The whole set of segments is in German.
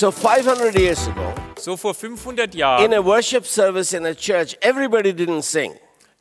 So 500 years ago, So vor 500 in Jahren, a worship service in a church, everybody didn't sing.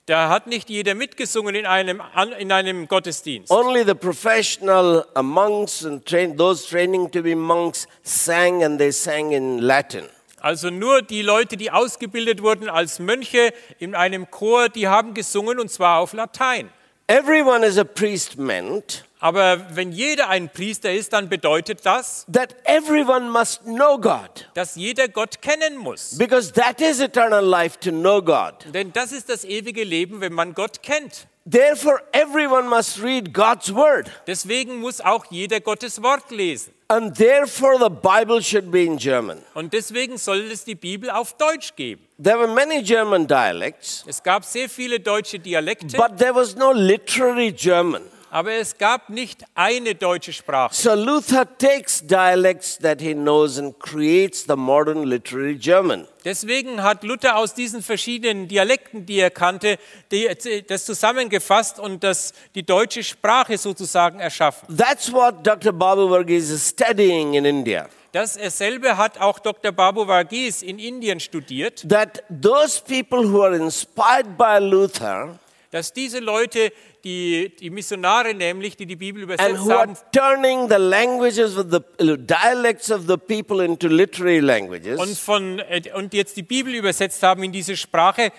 da hat nicht jeder mitgesungen in einem, in einem Gottesdienst. Only the professional monks and train, those training to be monks sang, and they sang in Latin. Also nur die Leute, die ausgebildet wurden als Mönche in einem Chor, die haben gesungen und zwar auf Latein. Everyone is a priest meant Aber wenn jeder ein Priester ist, dann bedeutet das, that everyone must know God, dass jeder Gott kennen muss. because that is eternal life to know God. Denn das ist das ewige Leben, wenn man Gott kennt. Therefore, everyone must read God's word, Deswegen muss auch jeder Gottes Wort lesen. and therefore, the Bible should be in German. Und deswegen soll es die Bibel auf Deutsch geben. There were many German dialects, Es gab sehr viele deutsche Dialekte, but there was no literary German. Aber es gab nicht eine deutsche Sprache. So Luther takes dialects that he knows and creates the modern literary German. Deswegen hat Luther aus diesen verschiedenen Dialekten, die er kannte, die, das zusammengefasst und das, die deutsche Sprache sozusagen erschaffen. That's what Dr. Babu Varghese is studying in India. Das selbe hat auch Dr. Babu Varghese in Indien studiert, That those people who are inspired by Luther dass diese Leute, die, die Missionare nämlich, die die Bibel übersetzt haben, turning the languages of the uh, dialects of the people into literary languages. und, von, äh, und jetzt die Bibel übersetzt haben in diese Sprache,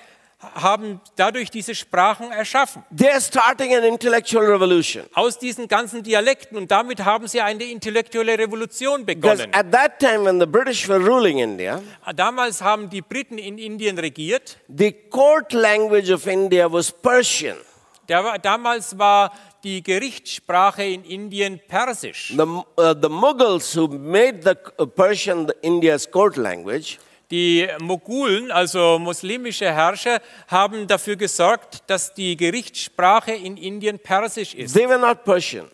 haben dadurch diese Sprachen erschaffen. they're starting an intellectual revolution Aus diesen ganzen Dialekten. Und damit haben sie eine intellektuelle Revolution begonnen. at that time when the british were ruling india Damals haben die Briten in Indien regiert. the court language of india was persian damals war die Gerichtssprache in Indien Persisch. the, uh, the mughals who made the uh, persian the india's court language Die Mogulen, also muslimische Herrscher, haben dafür gesorgt, dass die Gerichtssprache in Indien Persisch ist. they were not persian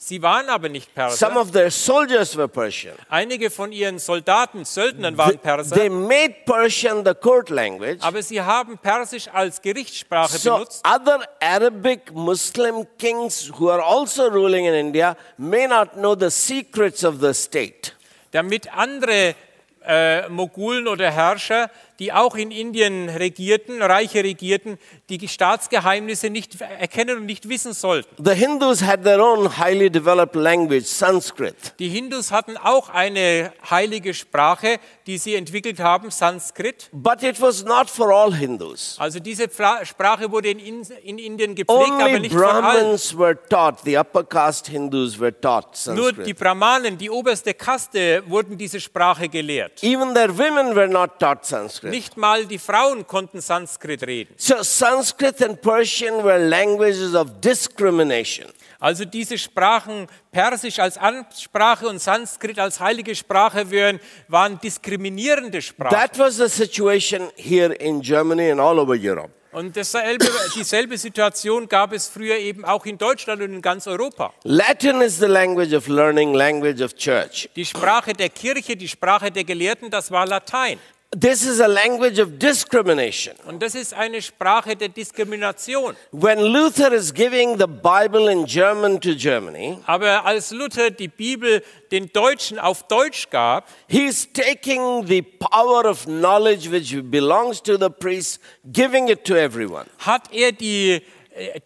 Sie waren aber nicht some Perser. of their soldiers were persian Einige von ihren Soldaten, Söldnern waren they Perser, made persian the court language aber sie haben Persisch als Gerichtssprache So benutzt. other Arabic Muslim kings who are also ruling in India may not know the secrets of the state. damit andere äh, Mogulen oder Herrscher, die auch in Indien regierten, Reiche regierten, die Staatsgeheimnisse nicht erkennen und nicht wissen sollten. The Hindus had their own highly developed language, Sanskrit. Die Hindus hatten auch eine heilige Sprache, die sie entwickelt haben, Sanskrit. But it was not for all Hindus. Also diese Pfla- Sprache wurde in, In- in Indien gepflegt, aber Only nicht von allen. Brahmins were taught, the upper caste Hindus were taught Nur die Sanskrit. Brahmanen, die oberste Kaste, wurden diese Sprache gelehrt. Even their women were not taught Sanskrit. Nicht mal die Frauen konnten Sanskrit reden. So Sanskrit and Persian were languages of discrimination. Also diese Sprachen, Persisch als Ansprache und Sanskrit als heilige Sprache waren diskriminierende Sprachen. That was the situation here in Germany and all over Europe. Und dasselbe, dieselbe Situation gab es früher eben auch in Deutschland und in ganz Europa. Latin is the language of learning, language of church. Die Sprache der Kirche, die Sprache der Gelehrten, das war Latein. This is a language of discrimination. Und das ist eine Sprache der Diskrimination. When Luther is giving the Bible in German to Germany, Aber als Luther die Bibel den Deutschen auf Deutsch gab, he's taking the power of knowledge which belongs to the priests, giving it to everyone. hat er die,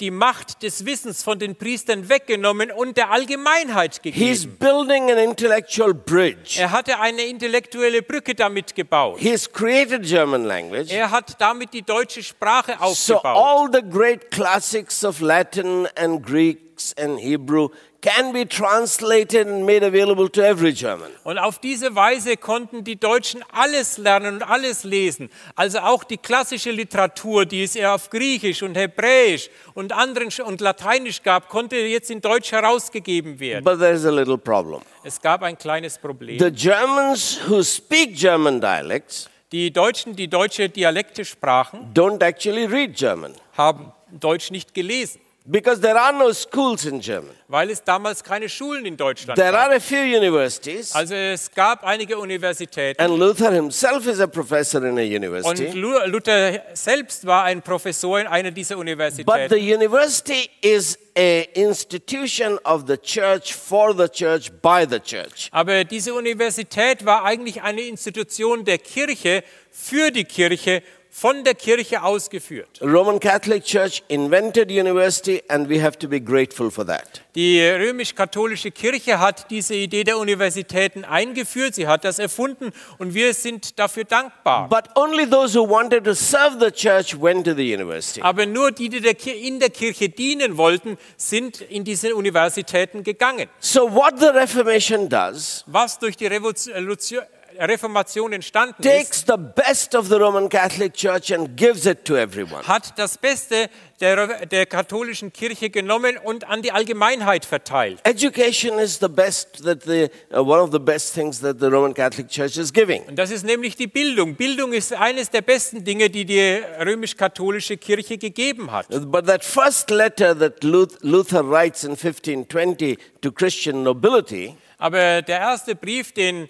die Macht des Wissens von den Priestern weggenommen und der Allgemeinheit He's gegeben. building an intellectual bridge. Er hatte eine intellektuelle Brücke damit gebaut. He's created German language. Er hat damit die deutsche Sprache So aufgebaut. all the great classics of Latin and Greeks and Hebrew can be translated and made available to every German. Und auf diese Weise konnten die Deutschen alles lernen und alles lesen. Also auch die klassische Literatur, die es ja auf Griechisch und Hebräisch und anderen und Lateinisch gab, konnte jetzt in Deutsch herausgegeben werden. But there's a little problem. Es gab ein kleines Problem. The Germans who speak German dialects Die Deutschen, die deutsche Dialekte sprachen, don't actually read German. haben Deutsch nicht gelesen. Because there are no schools in Germany. weil es damals keine Schulen in Deutschland There gab. are a few universities, Also es gab einige Universitäten and Luther himself is a professor in a und university. Lu- Luther selbst war ein Professor in einer dieser But Universitäten. the university is a institution of the church for the church by the church. Aber diese Universität war eigentlich eine Institution der Kirche für die Kirche, von der Kirche ausgeführt. The Roman Catholic Church invented university, and we have to be grateful for that. Die römisch-katholische Kirche hat diese Idee der Universitäten eingeführt, sie hat das erfunden und wir sind dafür dankbar. But only those who wanted to serve the church went to the university. Aber nur die, die der in der Kirche dienen wollten, sind in diese Universitäten gegangen. So, what the Reformation does Was durch die Revolution, Reformation entstanden ist, takes the best of the Roman Catholic Church and gives it to everyone. hat das Beste der, der katholischen Kirche genommen und an die Allgemeinheit verteilt. Education is the best that the uh, one of the best things that the Roman Catholic Church is giving. Und das ist nämlich die Bildung. Bildung ist eines der besten Dinge, die die römisch-katholische Kirche gegeben hat. But that first letter that Luth- Luther writes in 1520 to Christian nobility Aber der erste Brief, den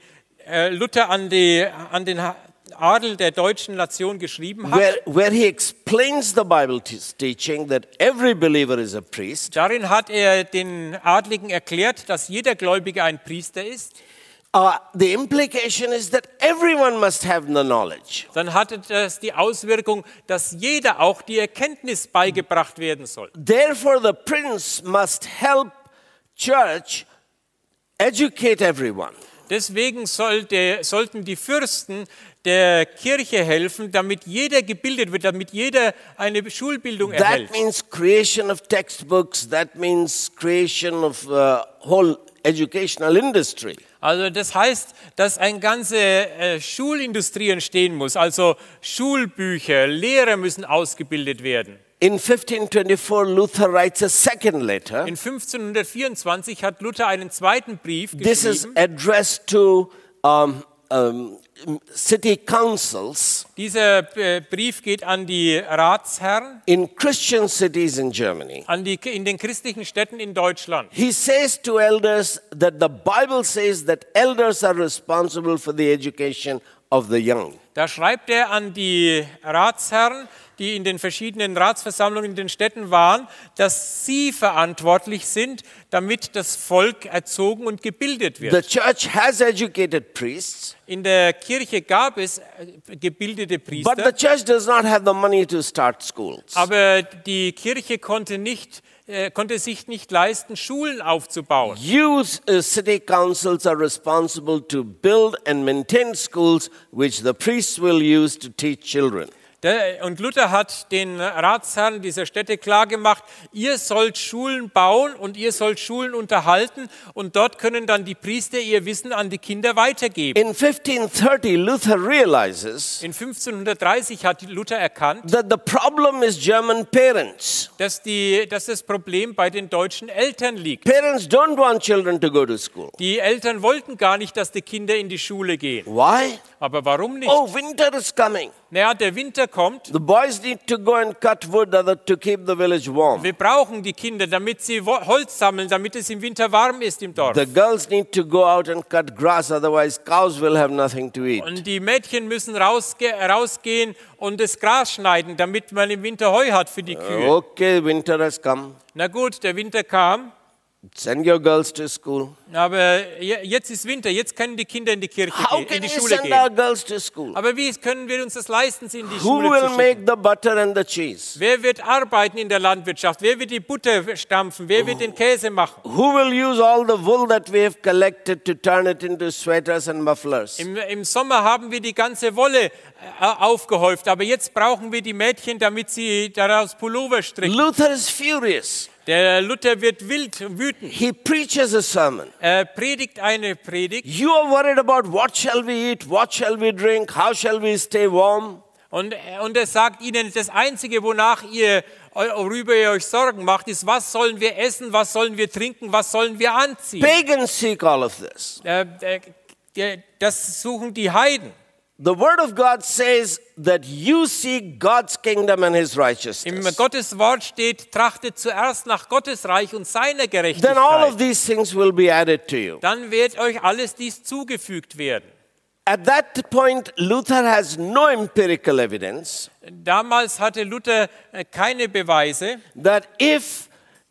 Luther an, die, an den Adel der deutschen Nation geschrieben hat, where, where he explains the Bible teaching that every believer is a priest, darin hat er den Adligen erklärt, dass jeder Gläubige ein Priester ist. uh, the implication is that everyone must have the knowledge. Dann hatte das die Auswirkung, dass jeder auch die Erkenntnis beigebracht werden soll. Therefore, the prince must help church educate everyone. Deswegen sollte, sollten die Fürsten der Kirche helfen, damit jeder gebildet wird, damit jeder eine Schulbildung erhält. That means creation of textbooks. That means creation of uh, whole educational industry. Also das heißt, dass eine ganze äh, Schulindustrie entstehen muss. Also Schulbücher, Lehrer müssen ausgebildet werden. In 1524, Luther writes a second letter. In 1524 hat Luther einen zweiten Brief This is geschrieben. addressed to um, um, city councils Dieser äh, Brief geht an die Ratsherren, in Christian cities in Germany. an die, in den christlichen Städten in Deutschland. He says to elders that the Bible says that elders are responsible for the education of the young. Da schreibt er an die Ratsherren, die in den verschiedenen Ratsversammlungen in den Städten waren, dass sie verantwortlich sind, damit das Volk erzogen und gebildet The wird. church has educated priests, In der Kirche gab es äh, gebildete but the Priester, church does not have the money to start schools. aber die Kirche konnte, nicht, äh, konnte sich nicht leisten, Schulen aufzubauen. You, uh, city councils, are responsible to build and maintain schools which the priests will use to teach children. Und Luther hat den Ratsherren dieser Städte klargemacht, ihr sollt Schulen bauen und ihr sollt Schulen unterhalten und dort können dann die Priester ihr Wissen an die Kinder weitergeben. In 1530, Luther realizes In 1530 hat Luther erkannt, that the problem is German parents. dass, die, dass das Problem bei den deutschen Eltern liegt. Parents don't want children to go to school. Die Eltern wollten gar nicht, dass die Kinder in die Schule gehen. Why? Aber warum nicht? Oh, winter is coming. Naja, der Winter kommt. The boys need to go and cut wood to keep the village warm. Wir brauchen die Kinder, damit sie Holz sammeln, damit es im Winter warm ist im Dorf. The girls need to go out and cut grass, otherwise cows will have nothing to eat. Und die Mädchen müssen rausge rausgehen und das Gras schneiden, damit man im Winter Heu hat für die Kühe. Okay, winter has come. Na gut, der Winter kam, Send your girls to school. aber je- jetzt ist Winter, jetzt können die Kinder in die Kirche How gehen, in die Schule send gehen. our girls to school? Aber wie können wir uns das leisten, sie in die Who Schule will zu schicken? make the butter and the cheese? Wer wird arbeiten in der Landwirtschaft? Wer wird die Butter stampfen? Wer wird den Käse machen? Who will use all the wool that we have collected to turn it into sweaters and mufflers? Im, Im Sommer haben wir die ganze Wolle äh, aufgehäuft, aber jetzt brauchen wir die Mädchen, damit sie daraus Pullover stricken. Luther is furious. Der Luther wird wild und wütend. He preaches a sermon. Er predigt eine Predigt You are worried about what shall we eat, what shall we drink, how shall we stay warm. und, und er sagt ihnen, das Einzige, wonach ihr, worüber ihr euch Sorgen macht, ist, was sollen wir essen, was sollen wir trinken, was sollen wir anziehen. Pagans seek all of this. Äh, äh, Das suchen die Heiden. The Word of God says that you seek God's kingdom and His Im righteousness. Gottes Wort steht, trachtet zuerst nach Gottes Reich und seiner Then all of Gerechtigkeit. these things will be added to you. Dann wird euch alles dies zugefügt werden. At that point, Luther has no empirical evidence Damals hatte Luther äh, keine Beweise, that if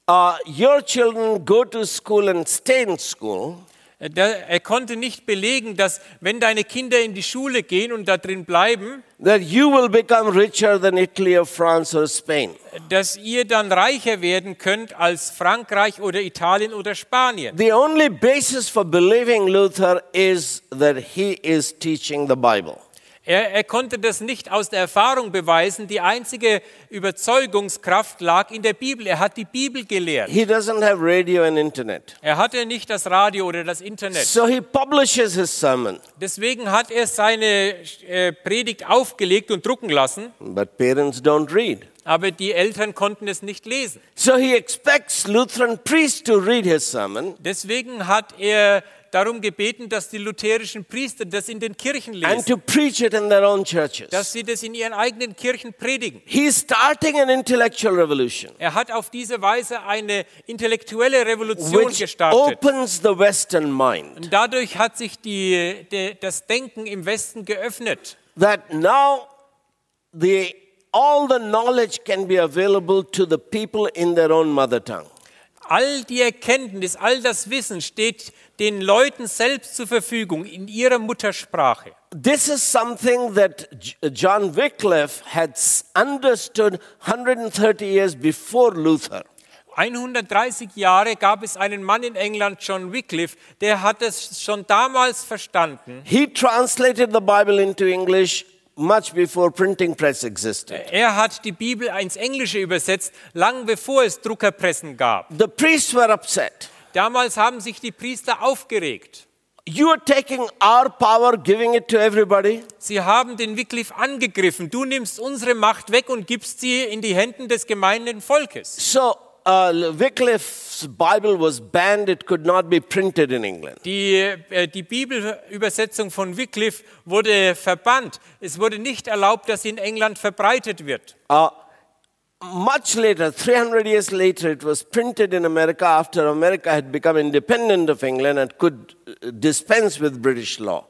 uh, your children go to school and stay in school, Er konnte nicht belegen, dass wenn deine Kinder in die Schule gehen und da drin bleiben, that you will become richer than Italy or France or Spain. dass ihr dann reicher werden könnt als Frankreich oder Italien oder Spanien. The only basis for believing Luther is that he is teaching the Bible. Er, er konnte das nicht aus der Erfahrung beweisen. Die einzige Überzeugungskraft lag in der Bibel. Er hat die Bibel gelehrt. He doesn't have radio and internet. Er hatte nicht das Radio oder das Internet. So he publishes his sermon, Deswegen hat er seine äh, Predigt aufgelegt und drucken lassen, but parents don't read. aber die Eltern konnten es nicht lesen. So he expects Lutheran priests to read his sermon Deswegen hat er darum gebeten, dass die lutherischen Priester das in den Kirchen and lesen, to preach it in their own churches. dass sie das in ihren eigenen Kirchen predigen. He's starting an intellectual revolution Er hat auf diese Weise eine intellektuelle Revolution which gestartet. opens the Western mind. Und dadurch hat sich die, de, das Denken im Westen geöffnet. that now the all the knowledge can be available to the people in their own mother tongue. All die Erkenntnis, all das Wissen steht den Leuten selbst zur Verfügung in ihrer Muttersprache. This is something that John Wycliffe had understood 130 years before Luther. 130 Jahre gab es einen Mann in England, John Wycliffe, der hat es schon damals verstanden. He translated the Bible into English much before printing press existed. Er hat die Bibel ins Englische übersetzt, lang bevor es Druckerpressen gab. The priests were upset. Damals haben sich die Priester aufgeregt. You are taking our power, giving it to everybody. Sie haben den Wycliffe angegriffen. Du nimmst unsere Macht weg und gibst sie in die Händen des gemeinen Volkes. So uh, Wycliffe's Bible was banned, it could not be printed in England. Die, äh, die Bibelübersetzung von Wycliffe wurde verbannt. Es wurde nicht erlaubt, dass sie in England verbreitet wird. Uh, much later, 300 years later, it was printed in America after America had become independent of England and could uh, dispense with British law.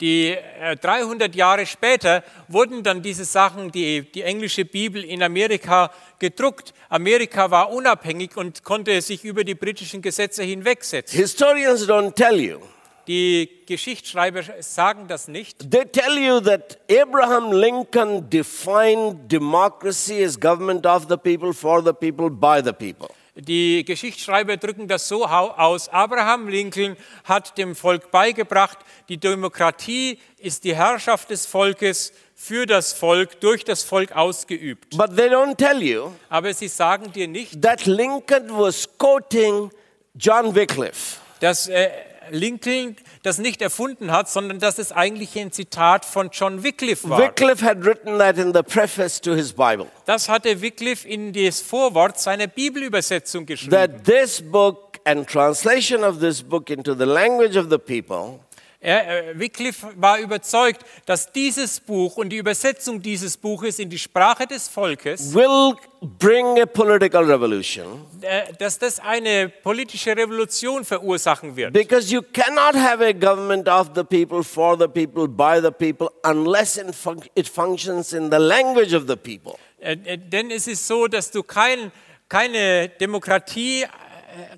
Die äh, 300 Jahre später wurden dann diese Sachen, die, die englische Bibel in Amerika gedruckt. Amerika war unabhängig und konnte sich über die britischen Gesetze hinwegsetzen. Historians don't tell you. Die Geschichtsschreiber sagen das nicht. They tell you that Abraham Lincoln defined democracy as government of the people, for the people, by the people. Die Geschichtsschreiber drücken das so aus. Abraham Lincoln hat dem Volk beigebracht, die Demokratie ist die Herrschaft des Volkes für das Volk, durch das Volk ausgeübt. But they don't tell you Aber sie sagen dir nicht, that Lincoln was quoting John Wycliffe. dass äh, Lincoln das nicht erfunden hat, sondern dass es eigentlich ein Zitat von John Wycliffe war. Wycliffe had written that in the preface to his Bible. Das hatte Wycliffe in das Vorwort seiner Bibelübersetzung geschrieben. that this book and translation of this book into the language of the people Er, äh, Wycliffe war überzeugt, dass dieses Buch und die Übersetzung dieses Buches in die Sprache des Volkes, will bring a political revolution äh, dass das eine politische Revolution verursachen wird. because you cannot have a government of the people for the people by the people unless it, func- it functions in the language of the people Äh, denn es ist so, dass du kein, keine Demokratie,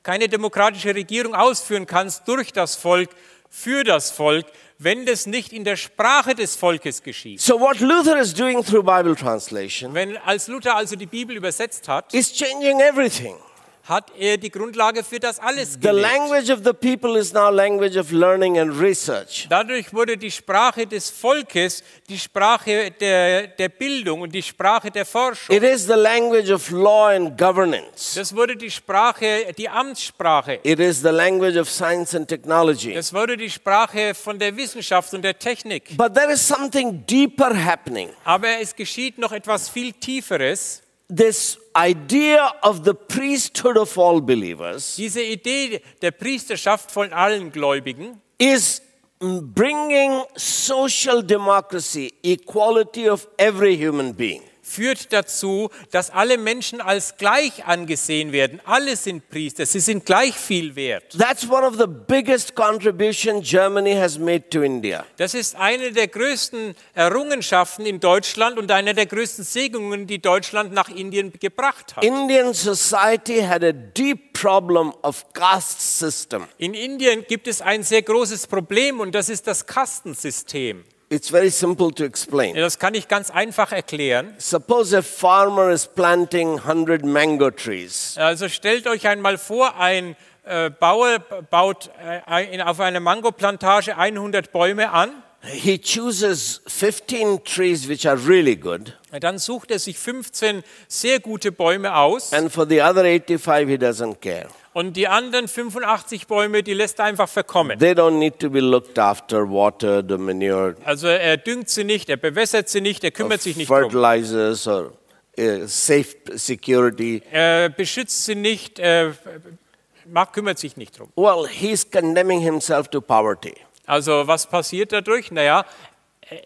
keine demokratische Regierung ausführen kannst durch das Volk, für das Volk, wenn das nicht in der Sprache des Volkes geschieht. so what luther is doing through bible translation Wenn als Luther also die Bibel übersetzt hat, is changing everything hat er die Grundlage für das alles the gelegt. language of the people is now language of learning and research Dadurch wurde die Sprache des Volkes die Sprache der, der Bildung und die Sprache der Forschung. it is the language of law and governance Das wurde die Sprache, die Amtssprache. it is the language of science and technology Das wurde die Sprache von der Wissenschaft und der Technik. But there is something deeper happening. Aber es geschieht noch etwas viel Tieferes. This idea of the priesthood of all believers Diese Idee der Priesterschaft von allen Gläubigen is bringing social democracy, equality of every human being. Führt dazu, dass alle Menschen als gleich angesehen werden. Alle sind Priester, sie sind gleich viel wert. That's one of the biggest contributions Germany has made to India. Das ist eine der größten Errungenschaften in Deutschland und eine der größten Segnungen, die Deutschland nach Indien gebracht hat. Indian society had a deep problem of caste system. In Indien gibt es ein sehr großes Problem und das ist das Kastensystem. It's very simple to explain. Das kann ich ganz einfach erklären. Suppose a farmer is planting 100 mango trees. Also stellt euch einmal vor, ein äh, Bauer baut äh, auf einer Mangoplantage 100 Bäume an. He chooses 15 trees which are really good, Dann sucht er sich 15 sehr gute Bäume aus and for the other 85, he doesn't care. Und die anderen 85 Bäume, die lässt er einfach verkommen. They don't need to be looked after, watered, manured, Also er düngt sie nicht, er bewässert sie nicht, er kümmert sich nicht drum. fertilizers, or uh, safe security. Er beschützt sie nicht, er macht, kümmert sich nicht drum. Well, he's condemning himself to poverty. Also was passiert dadurch? Naja,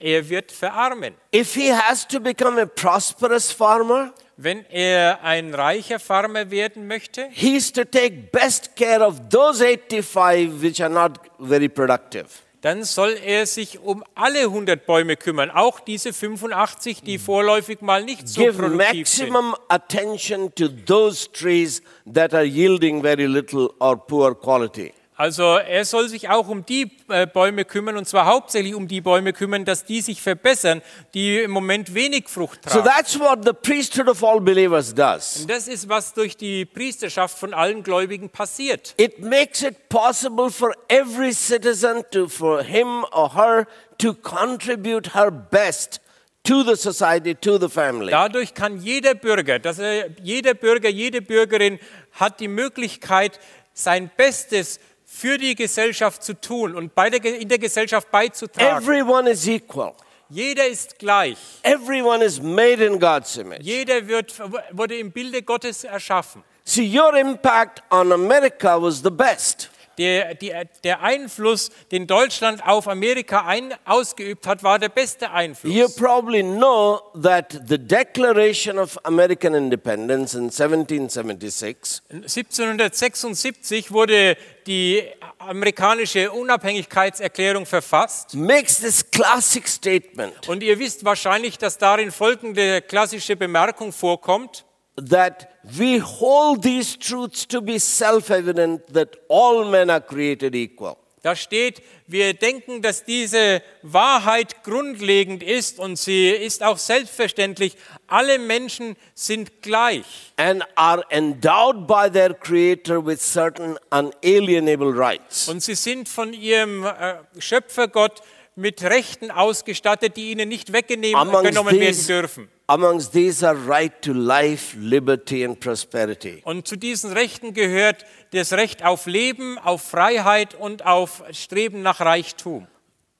er wird verarmen. If he has to become a prosperous farmer, Wenn er ein reicher Farmer werden möchte, he's to take best care of those 85 which are not very productive. dann soll er sich um alle 100 Bäume kümmern, auch diese 85, die vorläufig mal nicht so Give produktiv sind. maximum attention to those trees that are yielding very little or poor quality. Also er soll sich auch um die äh, Bäume kümmern, und zwar hauptsächlich um die Bäume kümmern, dass die sich verbessern, die im Moment wenig Frucht So tragen. that's what the priesthood of all believers does. Und das ist, was durch die Priesterschaft von allen Gläubigen passiert. It makes it possible for every citizen to, for him or her, to contribute her best to the society, to the family. Dadurch kann jeder Bürger, dass er, jeder Bürger, jede Bürgerin hat die Möglichkeit, sein Bestes für die Gesellschaft zu tun und bei der, in der Gesellschaft beizutragen. Everyone is equal. Jeder ist gleich. Everyone is made in God's image. Jeder wird, wurde im Bilde Gottes erschaffen. See, your impact on America was the best. Der, die, der Einfluss, den Deutschland auf Amerika ein, ausgeübt hat, war der beste Einfluss. You probably know that the Declaration of American Independence in 1776 1776 wurde die amerikanische Unabhängigkeitserklärung verfasst. makes this classic statement Und ihr wisst wahrscheinlich, dass darin folgende klassische Bemerkung vorkommt. That we hold these truths to be self evident that all men are created equal. Da steht, wir denken, dass diese Wahrheit grundlegend ist und sie ist auch selbstverständlich. Alle Menschen sind gleich And are endowed by their Creator with certain unalienable rights. und sie sind von ihrem äh, Schöpfergott mit Rechten ausgestattet, die ihnen nicht weggenommen werden dürfen. amongst these are right to life, liberty, and prosperity. Und zu diesen Rechten gehört das Recht auf Leben, auf Freiheit und auf Streben nach Reichtum.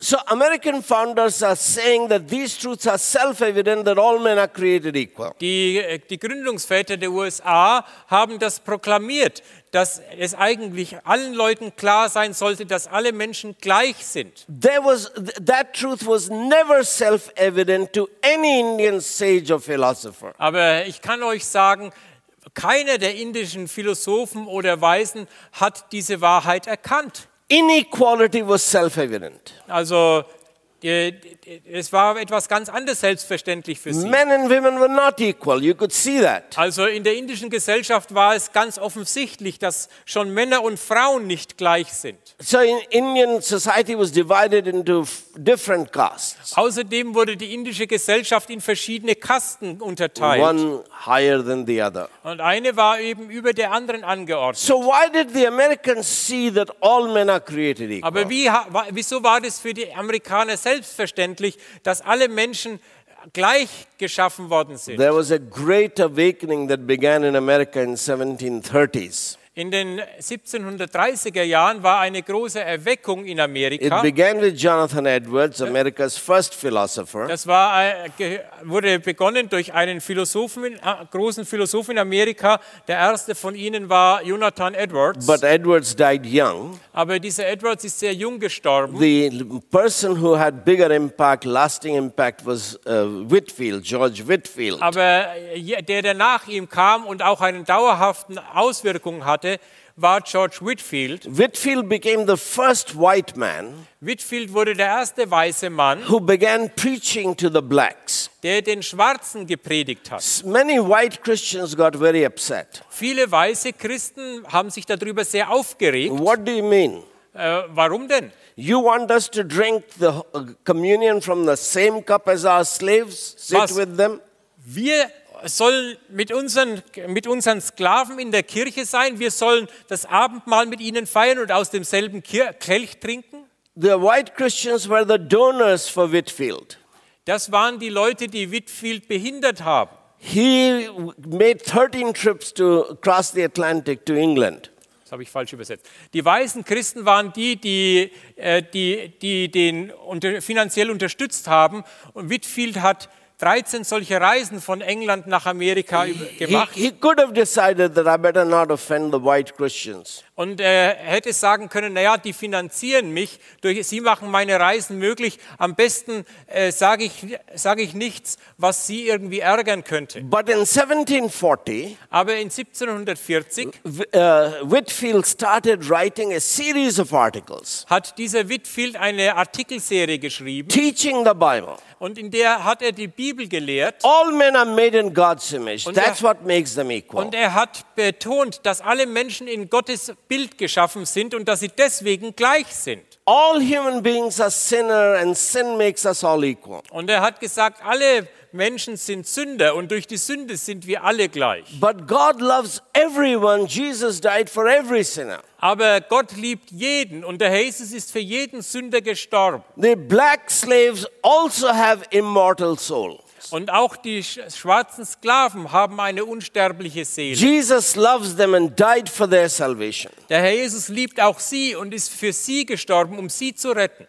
So, American founders are saying that these truths are self evident that all men are created equal. Die, äh, die Gründungsväter der USA haben das proklamiert, dass es eigentlich allen Leuten klar sein sollte, dass alle Menschen gleich sind. There was, th- that truth was never self evident to any Indian sage or philosopher. Aber ich kann euch sagen, keiner der indischen Philosophen oder Weisen hat diese Wahrheit erkannt. Inequality was self evident. Also äh, es war etwas ganz anderes selbstverständlich für sie. Men and women were not equal. You could see that. Also in der indischen Gesellschaft war es ganz offensichtlich, dass schon Männer und Frauen nicht gleich sind. So, in Indian society was divided into different castes, Außerdem wurde die indische Gesellschaft in verschiedene Kasten unterteilt. one higher than the other. Und eine war eben über der anderen angeordnet. So, why did the Americans see that all men are created equal? Aber wie, wieso war das für die Amerikaner selbstverständlich, dass alle Menschen gleich geschaffen worden sind? There was a great awakening that began in America in 1730s. In den 1730er Jahren war eine große Erweckung in It Amerika. began with Jonathan Edwards, America's first philosopher. Das war, äh, wurde begonnen durch einen Philosophen, äh, großen Philosophen in Amerika. Der erste von ihnen war Jonathan Edwards. But Edwards died young. Aber dieser Edwards ist sehr jung gestorben. The person who had bigger impact, lasting impact, was uh, Whitfield, George Whitfield. Aber äh, der, der nach ihm kam und auch einen dauerhaften Auswirkungen hatte, war George Whitfield. Whitfield became the first white man Whitfield wurde der erste weiße Mann, who began preaching to the blacks. der den Schwarzen gepredigt hat. Many white Christians got very upset. Viele weiße Christen haben sich darüber sehr aufgeregt. What do you mean? Äh, warum denn? You want us to drink the uh, communion from the same cup as our slaves? Sit Was? with them? Wir sollen mit unseren, mit unseren Sklaven in der Kirche sein. Wir sollen das Abendmahl mit ihnen feiern und aus demselben Kelch trinken. The white Christians were the donors for Whitfield. Das waren die Leute, die Whitfield behindert haben. He made 13 trips to cross the Atlantic to England. Das habe ich falsch übersetzt. Die weißen Christen waren die, die, äh, die, die den finanziell unterstützt haben. Und Whitfield hat 13 solche Reisen von England nach Amerika über- He, gemacht. he could have decided that I better not offend the white Christians. Und er hätte sagen können, naja, die finanzieren mich, durch, sie machen meine Reisen möglich. Am besten äh, sage ich, sage ich nichts, was sie irgendwie ärgern könnte. But in 1740, Aber in 1740 w- uh, Whitfield started writing a series of articles hat dieser Whitfield eine Artikelserie geschrieben teaching the Bible. und in der hat er die Bibel gelehrt. All men are made in God's image. Und That's er- what makes them equal. Und er hat betont, dass alle Menschen in Gottes Bild geschaffen sind und dass sie deswegen gleich sind. All human beings are sinner and sin makes us all equal. Und er hat gesagt, alle Menschen sind Sünder und durch die Sünde sind wir alle gleich. But God loves everyone. Jesus died for every sinner. Aber Gott liebt jeden und der Herr Jesus ist für jeden Sünder gestorben. The black slaves also have immortal soul. Und auch die sch- schwarzen Sklaven haben eine unsterbliche Seele. Jesus loves them and died for their salvation. Der Herr Jesus liebt auch sie und ist für sie gestorben, um sie zu retten.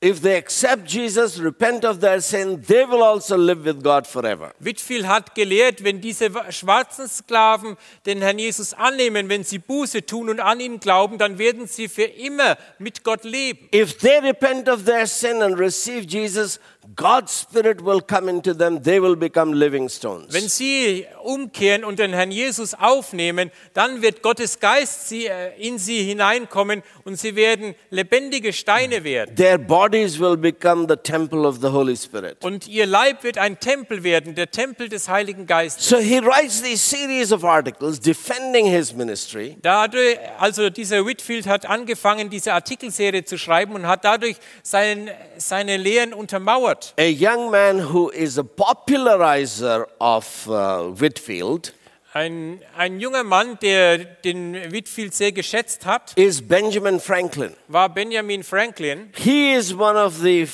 If they accept Jesus, repent of their sin, they will also live with God forever. Whitfield hat gelehrt, wenn diese wa- schwarzen Sklaven den Herrn Jesus annehmen, wenn sie Buße tun und an ihn glauben, dann werden sie für immer mit Gott leben. If they repent of their sin and receive Jesus, God's Spirit will come into them. They will become living stones. Wenn sie umkehren und den Herrn Jesus aufnehmen, dann wird Gottes Geist sie, äh, in sie hineinkommen und sie werden lebendige Steine werden. Their bodies will become the temple of the Holy Spirit. Und ihr Leib wird ein Tempel werden, der Tempel des Heiligen Geistes. So he writes these series of articles defending his ministry. Dadurch, also dieser Whitfield hat angefangen, diese Artikelserie zu schreiben und hat dadurch sein, seine Lehren untermauert. A young man who is a popularizer of uh, Whitfield Ein, ein junger Mann, der den Whitfield sehr geschätzt hat, is Benjamin Franklin. war Benjamin Franklin. He is one of the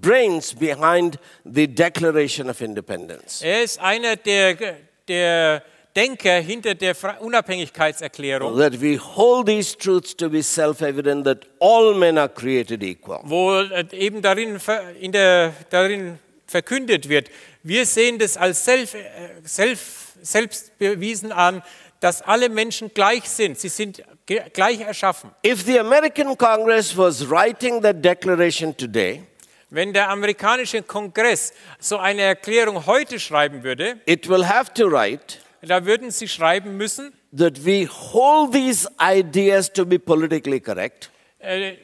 brains behind the Declaration of Independence. Er ist einer der, der Denker hinter der Unabhängigkeitserklärung, That we hold these truths to be self evident that all men are created equal. wo äh, eben darin, in der, darin verkündet wird. Wir sehen das als self, äh, self, selbst bewiesen an, dass alle Menschen gleich sind. Sie sind gleich erschaffen. If the American Congress was writing that declaration today, Wenn der amerikanische Kongress so eine Erklärung heute schreiben würde, it will have to write da würden sie schreiben müssen, that we hold these ideas to be politically correct, äh,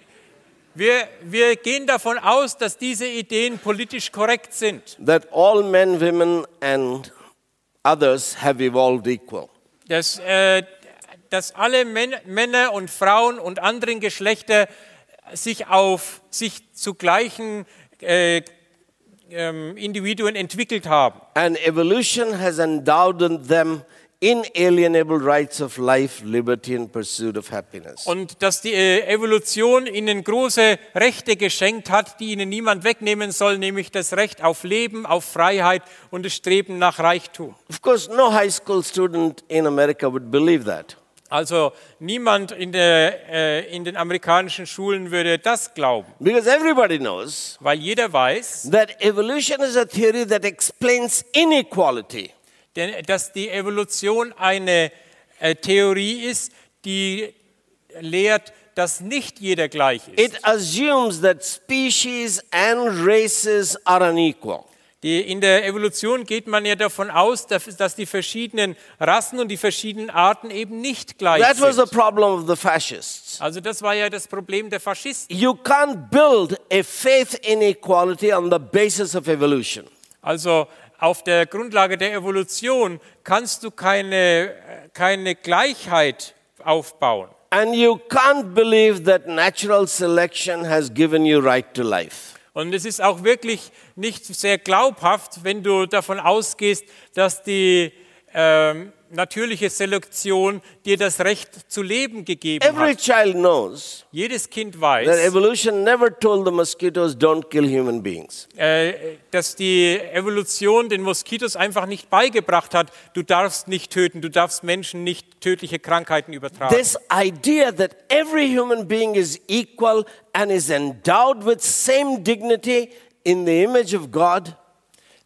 wir, wir gehen davon aus, dass diese Ideen politisch korrekt sind. that all men, women, and others have evolved equal. dass, äh, dass alle Män Männer und Frauen und anderen Geschlechter sich auf sich zu gleichen äh, ähm, Individuen entwickelt haben. And evolution has endowed them inalienable rights of life, liberty, and pursuit of happiness. Und dass die äh, Evolution ihnen große Rechte geschenkt hat, die ihnen niemand wegnehmen soll, nämlich das Recht auf Leben, auf Freiheit und das Streben nach Reichtum. Of course, no high school student in America would believe that. Also niemand in, der, äh, in den amerikanischen Schulen würde das glauben, Because everybody knows weil jeder weiß, that evolution is a theory that explains inequality. denn, dass die Evolution eine äh, Theorie ist, die lehrt, dass nicht jeder gleich ist. It assumes that species and races are unequal. Die, in der Evolution geht man ja davon aus, dass, dass die verschiedenen Rassen und die verschiedenen Arten eben nicht gleich That was the sind. problem of the fascists. Also das war ja das Problem der Faschisten. You can't build a faith inequality on the basis of evolution. Also auf der Grundlage der Evolution kannst du keine, keine Gleichheit aufbauen. And you can't believe that natural selection has given you right to life. Und es ist auch wirklich nicht sehr glaubhaft, wenn du davon ausgehst, dass die ähm, natürliche Selektion dir das Recht zu leben gegeben Every hat. child knows Jedes Kind that weiß, evolution never told the mosquitoes don't kill human beings. äh, dass die Evolution den Moskitos einfach nicht beigebracht hat, du darfst nicht töten, du darfst Menschen nicht tödliche Krankheiten übertragen. This idea that every human being is equal and is endowed with same dignity in the image of God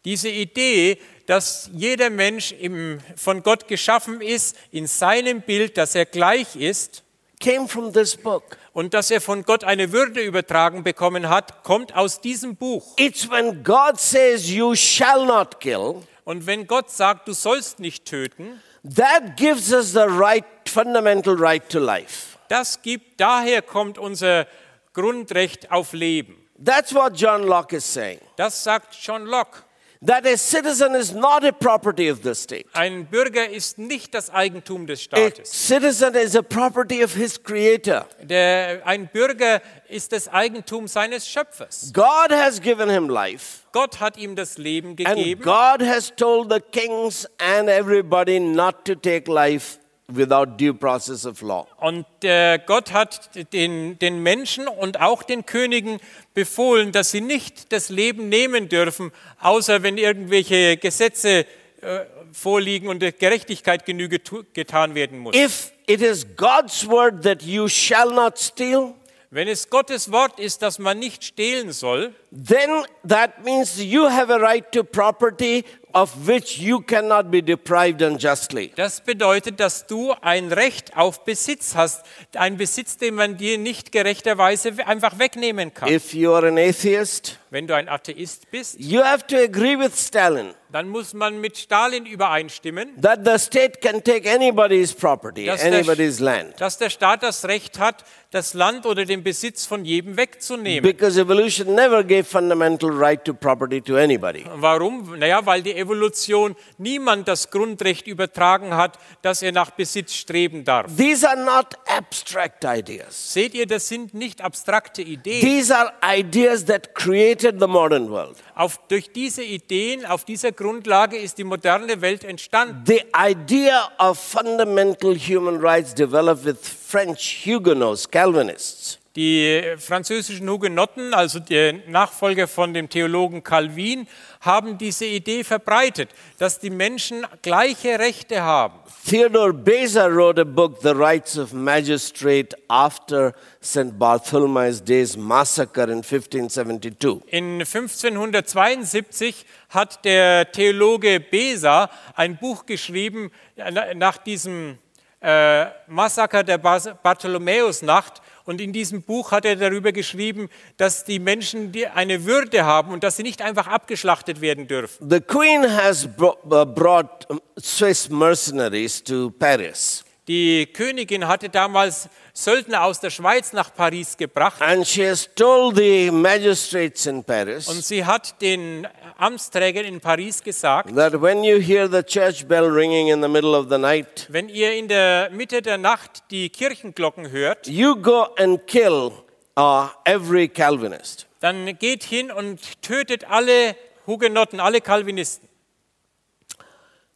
Diese Idee, dass jeder Mensch im, von Gott geschaffen ist, in seinem Bild, dass er gleich ist came from this book. und dass er von Gott eine Würde übertragen bekommen hat, kommt aus diesem Buch. It's when God says you shall not kill Und wenn Gott sagt, du sollst nicht töten, that gives us the right fundamental right to life. das gibt, daher kommt unser Grundrecht auf Leben. That's what John Locke is saying. Das sagt John Locke. That a citizen is not a property of the state. Ein Bürger ist nicht das Eigentum des A Staates. citizen is a property of his creator. Der, ein Bürger ist das Eigentum seines Schöpfers. God has given him life. Gott hat ihm das Leben And gegeben. God has told the kings and everybody not to take life without due process of law. Und äh, Gott hat den, den Menschen und auch den Königen befohlen, dass sie nicht das Leben nehmen dürfen, außer wenn irgendwelche Gesetze äh, vorliegen und der Gerechtigkeit Genüge getan werden muss. If it is God's word that you shall not steal, Wenn es Gottes Wort ist, dass man nicht stehlen soll, then that means you have a right to property of which you cannot be deprived unjustly. das bedeutet, dass du ein Recht auf Besitz hast, ein Besitz, den man dir nicht gerechterweise einfach wegnehmen kann. If you are an atheist, Wenn du ein Atheist bist, you have to agree with Stalin dann muss man mit Stalin übereinstimmen, that the state can take anybody's property, Dass der- anybody's land. dass der Staat das Recht hat, das Land oder den Besitz von jedem wegzunehmen. Because evolution never gave fundamental right to property to anybody. Warum? Naja, weil die Evolution niemand das Grundrecht übertragen hat, dass er nach Besitz streben darf. These are not abstract ideas. Seht ihr, das sind nicht abstrakte Ideen. These are ideas that created the modern world. Auf, durch diese Ideen, auf dieser Grundlage ist die moderne Welt entstanden. The idea of fundamental human rights developed with French Huguenots, Calvinists. Die französischen Hugenotten, also der Nachfolger von dem Theologen Calvin, haben diese Idee verbreitet, dass die Menschen gleiche Rechte haben. Theodore Beza wrote a book, The Rights of Magistrate, after St. Bartholomew's Day's massacre in 1572. In 1572 hat der Theologe Besa ein Buch geschrieben äh, nach diesem äh, Massaker der Bartholomäusnacht. Und in diesem Buch hat er darüber geschrieben, dass die Menschen eine Würde haben und dass sie nicht einfach abgeschlachtet werden dürfen. The Queen has uh, brought Swiss mercenaries to Paris, Die Königin hatte damals Söldner aus der Schweiz nach Paris gebracht and she has told the magistrates in und Paris sie hat den Amtsträgern in Paris gesagt, that when you hear the church bell ringing in the middle of the night, wenn ihr in der Mitte der Nacht die Kirchenglocken hört, you go and kill uh, every Calvinist. dann geht hin und tötet alle Hugenotten, alle Calvinisten.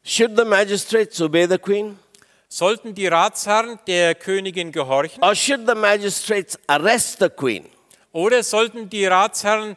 Should the magistrates obey the Queen? Sollten die Ratsherren der Königin gehorchen Or should the magistrates arrest the Queen? Oder sollten die Ratsherren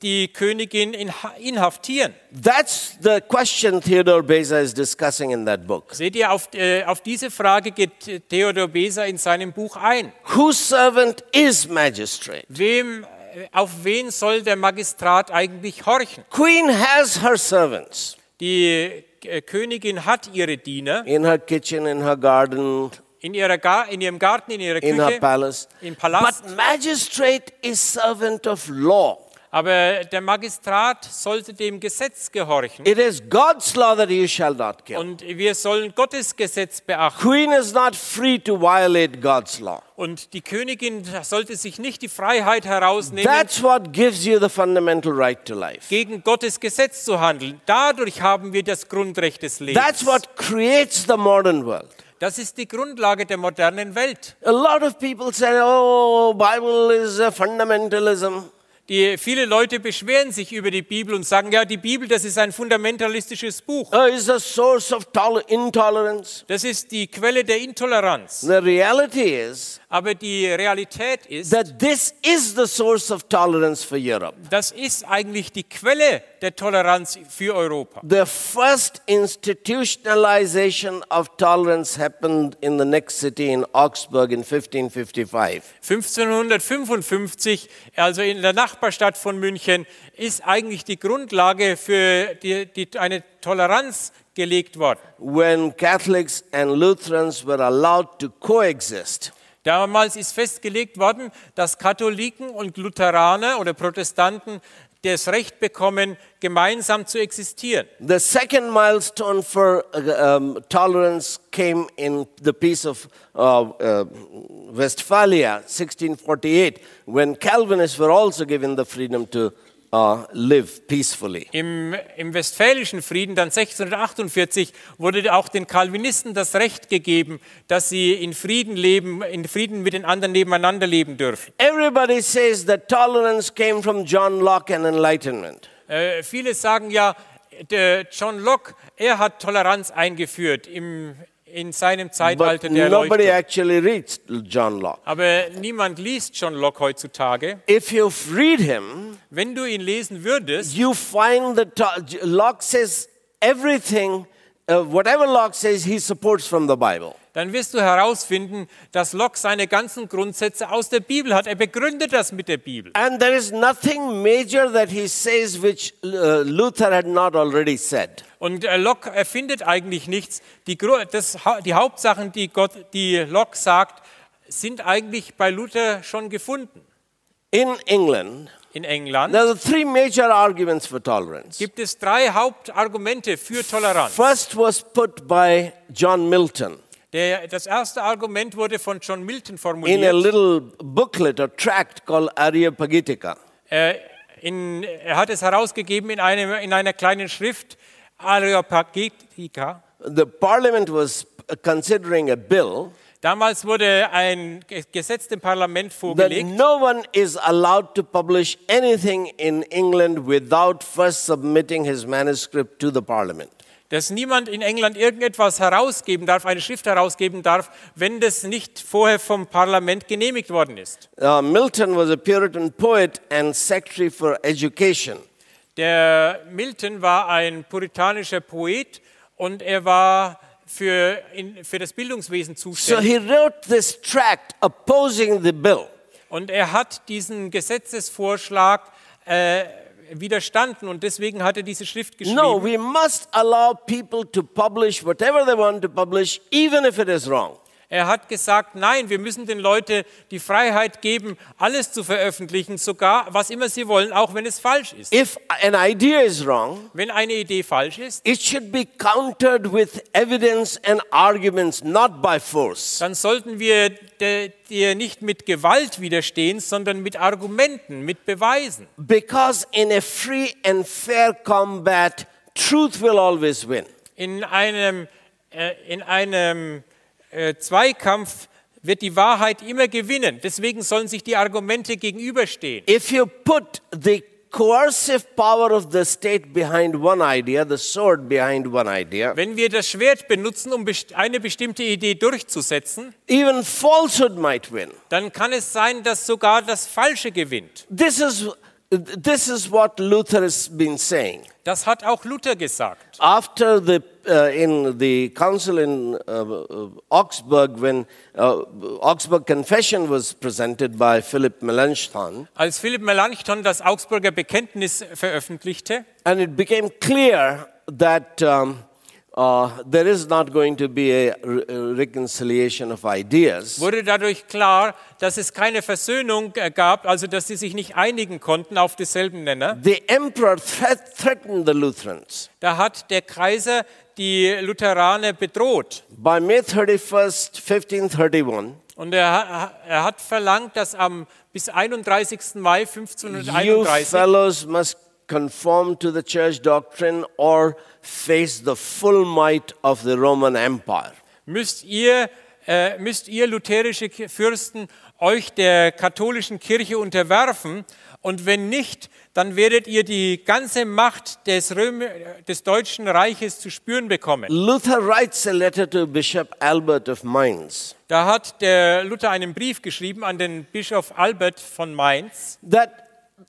die Königin inha- inhaftieren? That's the question Theodore Beza is discussing in that book. Seht ihr, auf, äh, auf diese Frage geht Theodor Besa in seinem Buch ein. Whose servant is magistrate? Wem, äh, auf wen soll der Magistrat eigentlich horchen? Queen has her servants Die äh, Königin hat ihre Diener in her kitchen, in her garden, in, ihrer Ga in ihrem Garten, in ihrer in her Küche, palace. im Palast. But magistrate is servant of law. Aber der Magistrat sollte dem Gesetz gehorchen. It is God's law that you shall not kill. Und wir sollen Gottes Gesetz beachten. Queen is not free to violate God's law. Und die Königin sollte sich nicht die Freiheit herausnehmen, That's what gives you the fundamental right to life. gegen Gottes Gesetz zu handeln. Dadurch haben wir das Grundrecht des Lebens. That's what creates the modern world. Das ist die Grundlage der modernen Welt. A lot of people say, "Oh, Bible is a fundamentalism." Die, viele Leute beschweren sich über die Bibel und sagen, ja, die Bibel, das ist ein fundamentalistisches Buch. Uh, is a source of tol- intolerance. Das ist die Quelle der Intoleranz. The reality is Aber die Realität ist, that this is the source of tolerance for Europe. das ist eigentlich die Quelle der Toleranz für Europa. The first institutionalization of tolerance happened in the next city in Augsburg in 1555. 1555, also in der Nachbarstadt von München, ist eigentlich die Grundlage für die, die, eine Toleranz gelegt worden. when Catholics and Lutherans were allowed to coexist. Damals ist festgelegt worden, dass Katholiken und Lutheraner oder Protestanten das Recht bekommen, gemeinsam zu existieren. The second milestone for um, tolerance came in the Peace of uh, uh, Westphalia, 1648, when Calvinists were also given the freedom to uh, live peacefully. Im, Im Westfälischen Frieden, dann 1648, wurde auch den Calvinisten das Recht gegeben, dass sie in Frieden leben, in Frieden mit den anderen nebeneinander leben dürfen. Everybody says that tolerance came from John Locke and Enlightenment. Äh, viele sagen ja, der John Locke, er hat Toleranz eingeführt im, in seinem But Zeitalter der nobody Erleuchtung. actually reads John Locke. Aber niemand liest John Locke heutzutage. If you read him, Wenn du ihn lesen würdest, you find that Locke says everything, uh, whatever Locke says, he supports from the Bible. dann wirst du herausfinden, dass Locke seine ganzen Grundsätze aus der Bibel hat. Er begründet das mit der Bibel. And there is nothing major that he says which uh, Luther had not already said. Und äh, Locke erfindet eigentlich nichts. Die, das, die Hauptsachen, die, Gott, die Locke sagt, sind eigentlich bei Luther schon gefunden. In England, In England there are three major arguments for tolerance. gibt es drei Hauptargumente für Toleranz. First was put by John Milton Der, das erste Argument wurde von John Milton in a formuliert. little booklet or tract called Areopagitica. Äh, in, er hat es herausgegeben in, einem, in einer kleinen Schrift, Areopagitica. The parliament was considering a bill Damals wurde ein Ge- Gesetz dem Parlament that vorgelegt, no one is allowed to publish anything in England without first submitting his manuscript to the parliament. dass niemand in England irgendetwas herausgeben darf, eine Schrift herausgeben darf, wenn das nicht vorher vom Parlament genehmigt worden ist. Uh, Milton was a Puritan poet and secretary for education. Der Milton war ein puritanischer Poet und er war für, in, für das Bildungswesen So zuständig. he wrote this tract opposing the bill. Und er hat diesen Gesetzesvorschlag äh, widerstanden und deswegen hat er diese Schrift geschrieben. No, we must allow people to publish whatever they want to publish, even if it is wrong. Er hat gesagt, nein, wir müssen den Leuten die Freiheit geben, alles zu veröffentlichen, sogar was immer sie wollen, auch wenn es falsch ist. If an idea is wrong, Wenn eine Idee falsch ist, it should be countered with evidence and arguments, not by force. dann sollten wir dir nicht mit Gewalt widerstehen, sondern mit Argumenten, mit Beweisen. Because in a free and fair combat, truth will always win. In einem, äh, in einem äh, Zweikampf wird die Wahrheit immer gewinnen. Deswegen sollen sich die Argumente gegenüberstehen. If you put the coercive power of the state behind one idea, the sword behind one idea, Wenn wir das Schwert benutzen, um eine bestimmte Idee durchzusetzen, even falsehood might win. dann kann es sein, dass sogar das Falsche gewinnt. This is, this is what Luther has been saying. Das hat auch Luther gesagt. After the, uh, in the council in uh, uh, Augsburg, when uh, Augsburg Confession was presented by Philip Melanchthon, Als Philipp Melanchthon das Augsburger Bekenntnis veröffentlichte, and it became clear that um, uh, there is not going to be a, a reconciliation of ideas. wurde dadurch klar, dass es keine Versöhnung äh, gab, also dass sie sich nicht einigen konnten auf denselben Nenner. The emperor threat- threatened the Lutherans. Da hat der Kaiser die Lutheraner bedroht. By May 31st, 1531, Und er, er hat verlangt, dass am bis 31. Mai you 1531 fellows must conform to the church doctrine or face the full might of the Roman Empire. müsst ihr, äh, müsst ihr lutherische Fürsten euch der katholischen Kirche unterwerfen. Und wenn nicht, dann werdet ihr die ganze Macht des, Röm des Deutschen Reiches zu spüren bekommen. Luther writes a letter to Bishop Albert of Mainz Da hat der Luther einen Brief geschrieben an den Bischof Albert von Mainz. that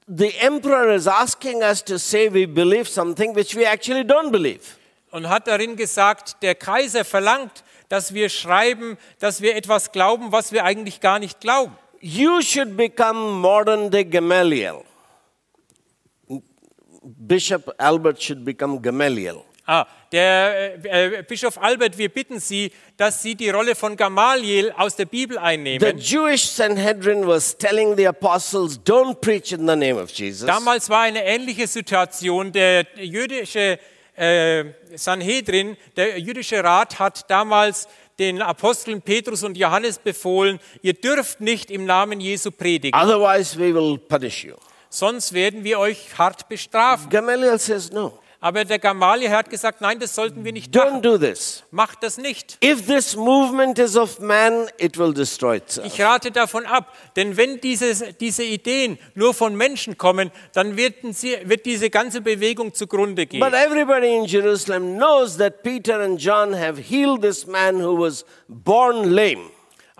the emperor is asking us to say we believe something which we actually don't believe. und hat darin gesagt, der Kaiser verlangt, dass wir schreiben, dass wir etwas glauben, was wir eigentlich gar nicht glauben. You should become modern day Gamaliel. Bishop Albert should become Gamaliel. Ah, der äh, äh, Bischof Albert, wir bitten Sie, dass Sie die Rolle von Gamaliel aus der Bibel The einnehmen. Jewish Sanhedrin was telling the apostles, don't preach in the name of Jesus. Damals war eine ähnliche Situation. Der jüdische äh, Sanhedrin, der jüdische Rat hat damals den Aposteln Petrus und Johannes befohlen, ihr dürft nicht im Namen Jesu predigen, Otherwise, we will punish you. sonst werden wir euch hart bestrafen. Gamaliel says, no, Aber der Gamaliel hat gesagt, nein, das sollten wir nicht don't machen. do this. Macht das nicht. If this movement is of man, it will destroy itself. Ich rate davon ab, denn wenn diese, diese Ideen nur von Menschen kommen, dann werden sie, wird diese ganze Bewegung zugrunde gehen. But everybody in Jerusalem knows that Peter and John have healed this man who was born lame.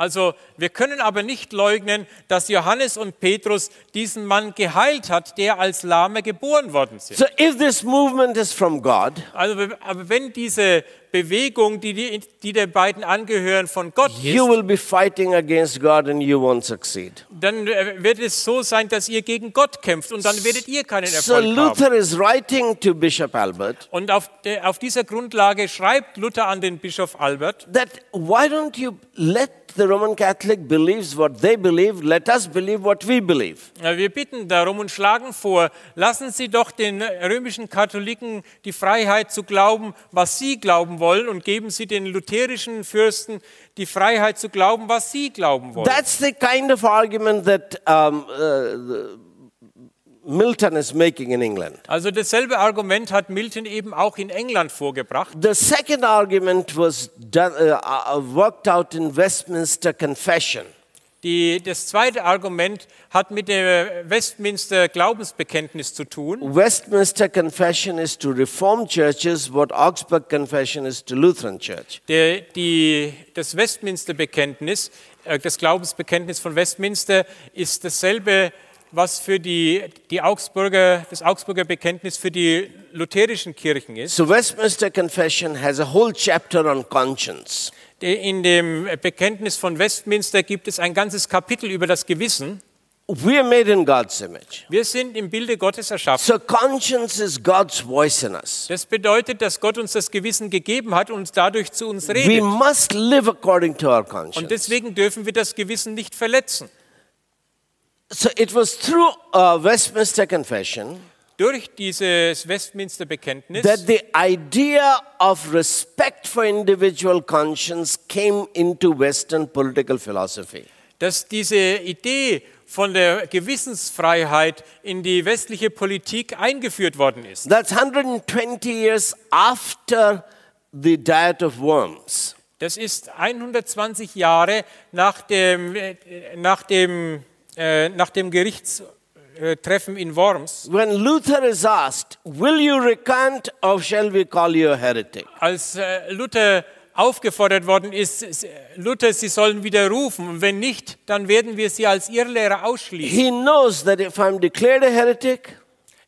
Also wir können aber nicht leugnen, dass Johannes und Petrus diesen Mann geheilt hat, der als Lahme geboren worden sind. So if this movement is from God, Also, aber wenn diese Bewegung, die, die, die den beiden angehören, von Gott you ist, will be fighting against God and you won't succeed. dann äh, wird es so sein, dass ihr gegen Gott kämpft und dann werdet ihr keinen So Erfolg haben. Luther is writing to Bishop Albert Und auf, der, auf dieser Grundlage schreibt Luther an den Bischof Albert, that why don't you let the Roman Catholic believes what they believe, let us believe what we believe. wir bitten darum und schlagen vor, lassen Sie doch den römischen Katholiken die Freiheit zu glauben, was sie glauben wollen und geben Sie den lutherischen Fürsten die Freiheit zu glauben, was sie glauben wollen. That's the kind of argument that um, uh, Milton is making in England. Also dasselbe Argument hat Milton eben auch in England vorgebracht. The second argument was done, uh, uh, worked out in Westminster Confession. Die, das zweite Argument hat mit dem Westminster Glaubensbekenntnis zu tun. Westminster Confession is to Reformed churches what Augsburg Confession is to Lutheran Church. Der, die, das Westminster Bekenntnis, äh, das Glaubensbekenntnis von Westminster ist dasselbe, was für die, die Augsburger, das Augsburger Bekenntnis für die lutherischen Kirchen ist. So Westminster Confession has a whole chapter on conscience. In dem Bekenntnis von Westminster gibt es ein ganzes Kapitel über das Gewissen. We are made in God's image. Wir sind im Bilde Gottes erschaffen. So conscience is God's voice in us. Das bedeutet, dass Gott uns das Gewissen gegeben hat und dadurch zu uns We redet. must live according to our Und conscience. deswegen dürfen wir das Gewissen nicht verletzen. So it was through uh, Westminster Confession Durch dieses Westminster Bekenntnis that the idea of respect for individual conscience came into Western political philosophy. dass diese Idee von der Gewissensfreiheit in die westliche Politik eingeführt worden ist. That's 120 years after the diet of worms. Das ist 120 Jahre nach dem, äh, nach dem, äh, nach dem Gerichts, äh, in Worms, when Luther is asked, Will you recant or shall we call you a heretic? als äh, Luther aufgefordert worden ist, Luther, Sie sollen widerrufen und wenn nicht, dann werden wir Sie als Irrlehrer ausschließen. He knows that if I'm declared a heretic,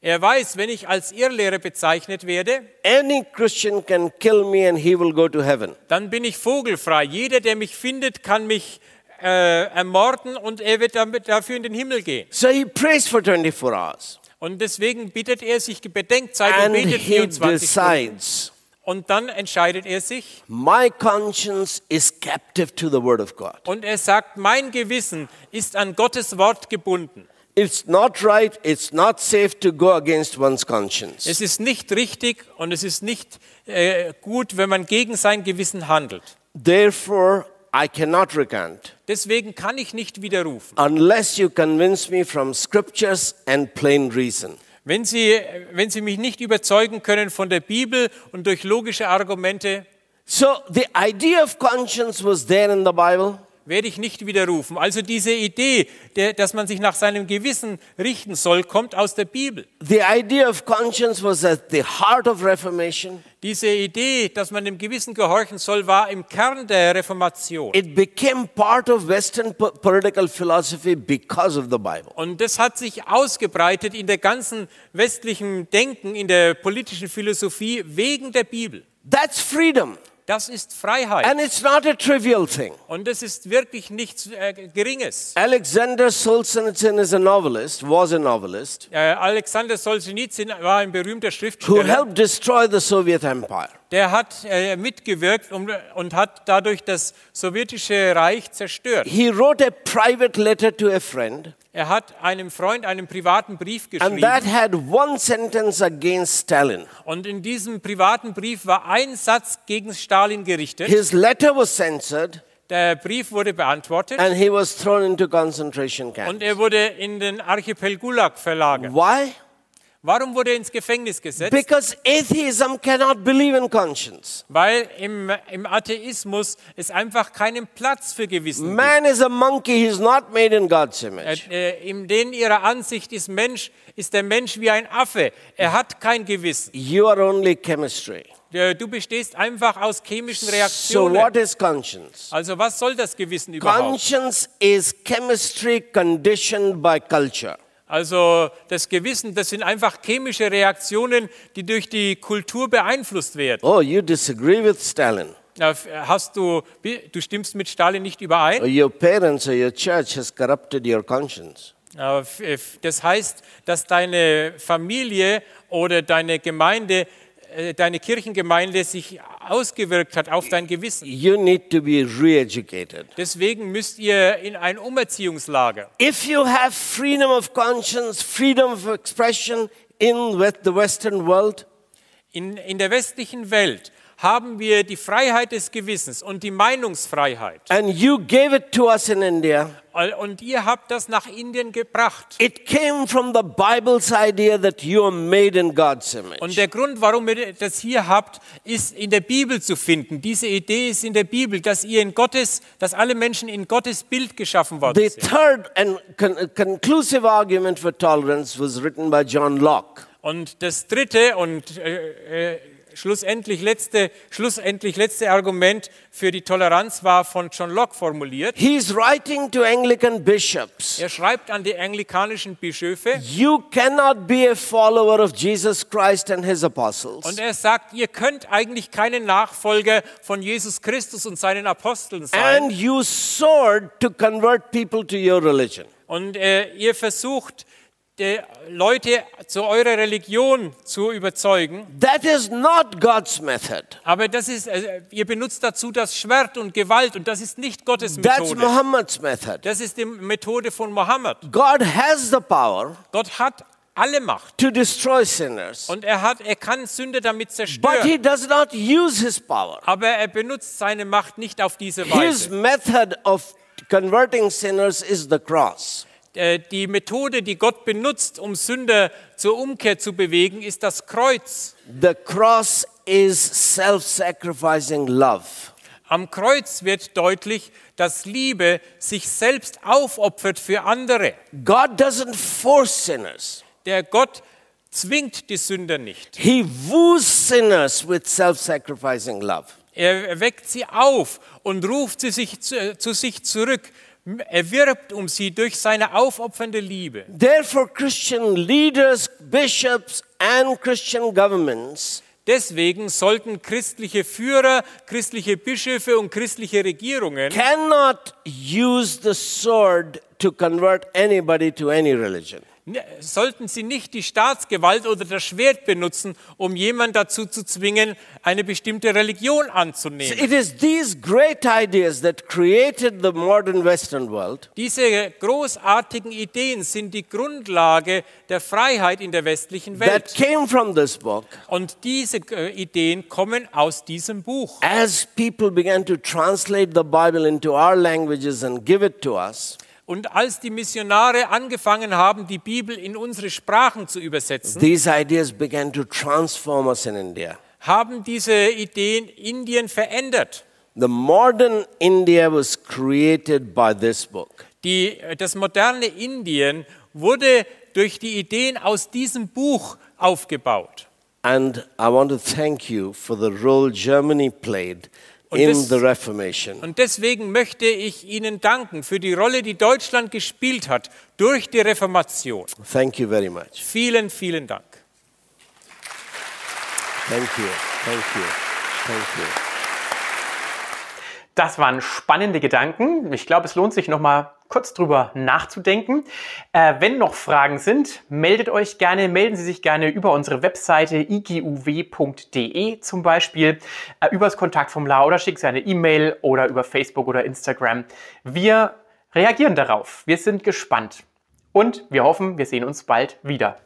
Er weiß, wenn ich als Irrlehrer bezeichnet werde, any Christian can kill me and he will go to heaven. dann bin ich vogelfrei. Jeder, der mich findet, kann mich äh, ermorden und er wird damit dafür in den Himmel gehen. So he prays for 24 hours Und deswegen bittet er sich Bedenkzeit und and betet he 24 Stunden. decides, Und dann entscheidet er sich My conscience is captive to the word of God. und er sagt, mein Gewissen ist an Gottes Wort gebunden. It's not right, it's not safe to go against one's conscience. Es ist nicht richtig und es ist nicht äh, gut, wenn man gegen sein Gewissen handelt. Therefore, I cannot recant Deswegen kann ich nicht widerrufen. unless you convince me from scriptures and plain reason. Wenn Sie, wenn Sie mich nicht überzeugen können von der Bibel und durch logische Argumente, So the idea of conscience was there in the Bible. Werde ich nicht widerrufen. Also diese Idee, der, dass man sich nach seinem Gewissen richten soll, kommt aus der Bibel. The idea of conscience was at the heart of Reformation. Diese Idee, dass man dem Gewissen gehorchen soll, war im Kern der Reformation. It became part of Western po- political philosophy because of the Bible. Und das hat sich ausgebreitet in der ganzen westlichen Denken, in der politischen Philosophie wegen der Bibel. That's freedom. Das ist Freiheit. And it's not a trivial thing. Und das ist wirklich nichts äh, Geringes. Alexander Solzhenitsyn is a novelist, was a novelist, Äh, Alexander Solzhenitsyn war ein berühmter who Schriftsteller. helped destroy the Soviet Empire. Der hat äh, mitgewirkt und, und hat dadurch das sowjetische Reich zerstört. He wrote a private letter to a friend, Er hat einem Freund einen privaten Brief and that geschrieben. had one sentence against Stalin. Und in diesem privaten Brief war ein Satz gegen Stalin gerichtet. His letter was censored, Der Brief wurde beantwortet and he was thrown into concentration camps. und er wurde in den Archipel Gulag verlagert. Why? Warum wurde er ins Gefängnis gesetzt? Because atheism cannot believe in conscience. Weil im, im Atheismus es einfach keinen Platz für Gewissen gibt. Man is a monkey, he's not made in God's image. Äh, in denen ihrer Ansicht ist Mensch, ist der Mensch wie ein Affe. Er hat kein Gewissen. You are only chemistry. Äh, Du bestehst einfach aus chemischen So, Reaktionen. what is conscience? Also was soll das Gewissen überhaupt? Conscience is chemistry conditioned by culture. Also das Gewissen, das sind einfach chemische Reaktionen, die durch die Kultur beeinflusst werden. Oh, you disagree with Stalin. Hast du, du stimmst mit Stalin nicht überein? Or your parents or your church has corrupted your conscience. Das heißt, dass deine Familie oder deine Gemeinde, deine Kirchengemeinde sich ausgewirkt hat auf dein Gewissen. You need to be re-educated. Deswegen müsst ihr in ein Umerziehungslager. If you have freedom of conscience, freedom of expression in the Western world, In, in der westlichen Welt haben wir die Freiheit des Gewissens und die Meinungsfreiheit. and you gave it to us in India, Und ihr habt das nach Indien gebracht. it came from the Bible's idea that you are made in God's Und image. der Grund, warum ihr das hier habt, ist in der Bibel zu finden. Diese Idee ist in der Bibel, dass ihr in Gottes, dass alle Menschen in Gottes Bild geschaffen worden The sind. third and con- conclusive argument for tolerance was written by John Locke. Und das dritte und äh, äh, schlussendlich letzte, schlussendlich letzte Argument für die Toleranz war von John Locke formuliert. He's writing to Anglican bishops. Er schreibt an die anglikanischen Bischöfe You cannot be a follower of Jesus Christ and his apostles und er sagt, ihr könnt eigentlich keine Nachfolger von Jesus Christus und seinen Aposteln sein. and you sought to convert people to your religion. Und äh, ihr versucht, Leute zu eurer Religion zu überzeugen. That is not God's method. Aber das ist, äh, ihr benutzt dazu das Schwert und Gewalt und das ist nicht Gottes That's Methode. Muhammad's method. Das ist die Methode von Mohammed. God has the power Gott hat alle Macht to destroy sinners, und er hat, er kann Sünde damit but zerstören. he does not use his power. Aber er benutzt seine Macht nicht auf diese His Weise. method of converting sinners is the cross. Äh, Die Methode, die Gott benutzt, um Sünder zur Umkehr zu bewegen, ist das Kreuz. The cross is self sacrificing love. Am Kreuz wird deutlich, dass Liebe sich selbst aufopfert für andere. God doesn't force sinners. Der Gott zwingt die Sünder nicht. He woos sinners with self-sacrificing love. Er weckt sie auf und ruft sie sich zu, zu sich zurück. Er wirbt um sie durch seine aufopfernde Liebe. Therefore, Christian leaders, bishops, and Christian governments Deswegen sollten christliche Führer, christliche Bischöfe und christliche Regierungen cannot use the sword to convert anybody to any religion. Ne, sollten sie nicht die Staatsgewalt oder das Schwert benutzen, um jemanden dazu zu zwingen, eine bestimmte Religion anzunehmen. It is these great ideas that created the modern Western world. Diese großartigen Ideen sind die Grundlage der Freiheit in der westlichen That Welt. came from this book Und diese äh, Ideen kommen aus diesem Buch. as people began to translate the Bible into our languages and give it to us. Und als die Missionare angefangen haben, die Bibel in unsere Sprachen zu übersetzen, These ideas began to transform us in India. haben diese Ideen Indien verändert. The modern India was created by this book. Die, das moderne Indien wurde durch die Ideen aus diesem Buch aufgebaut. And I want to thank you for the role Germany played in das- the Reformation. Und deswegen möchte ich Ihnen danken für die Rolle, die Deutschland gespielt hat durch die Reformation. Thank you very much. Vielen, vielen Dank. Thank you. Thank you. Thank you. Das waren spannende Gedanken. Ich glaube, es lohnt sich noch mal kurz drüber nachzudenken. Äh, wenn noch Fragen sind, meldet euch gerne, melden Sie sich gerne über unsere Webseite iguw.de zum Beispiel, äh, übers Kontaktformular oder schickt Sie eine E-Mail oder über Facebook oder Instagram. Wir reagieren darauf. Wir sind gespannt und wir hoffen, wir sehen uns bald wieder.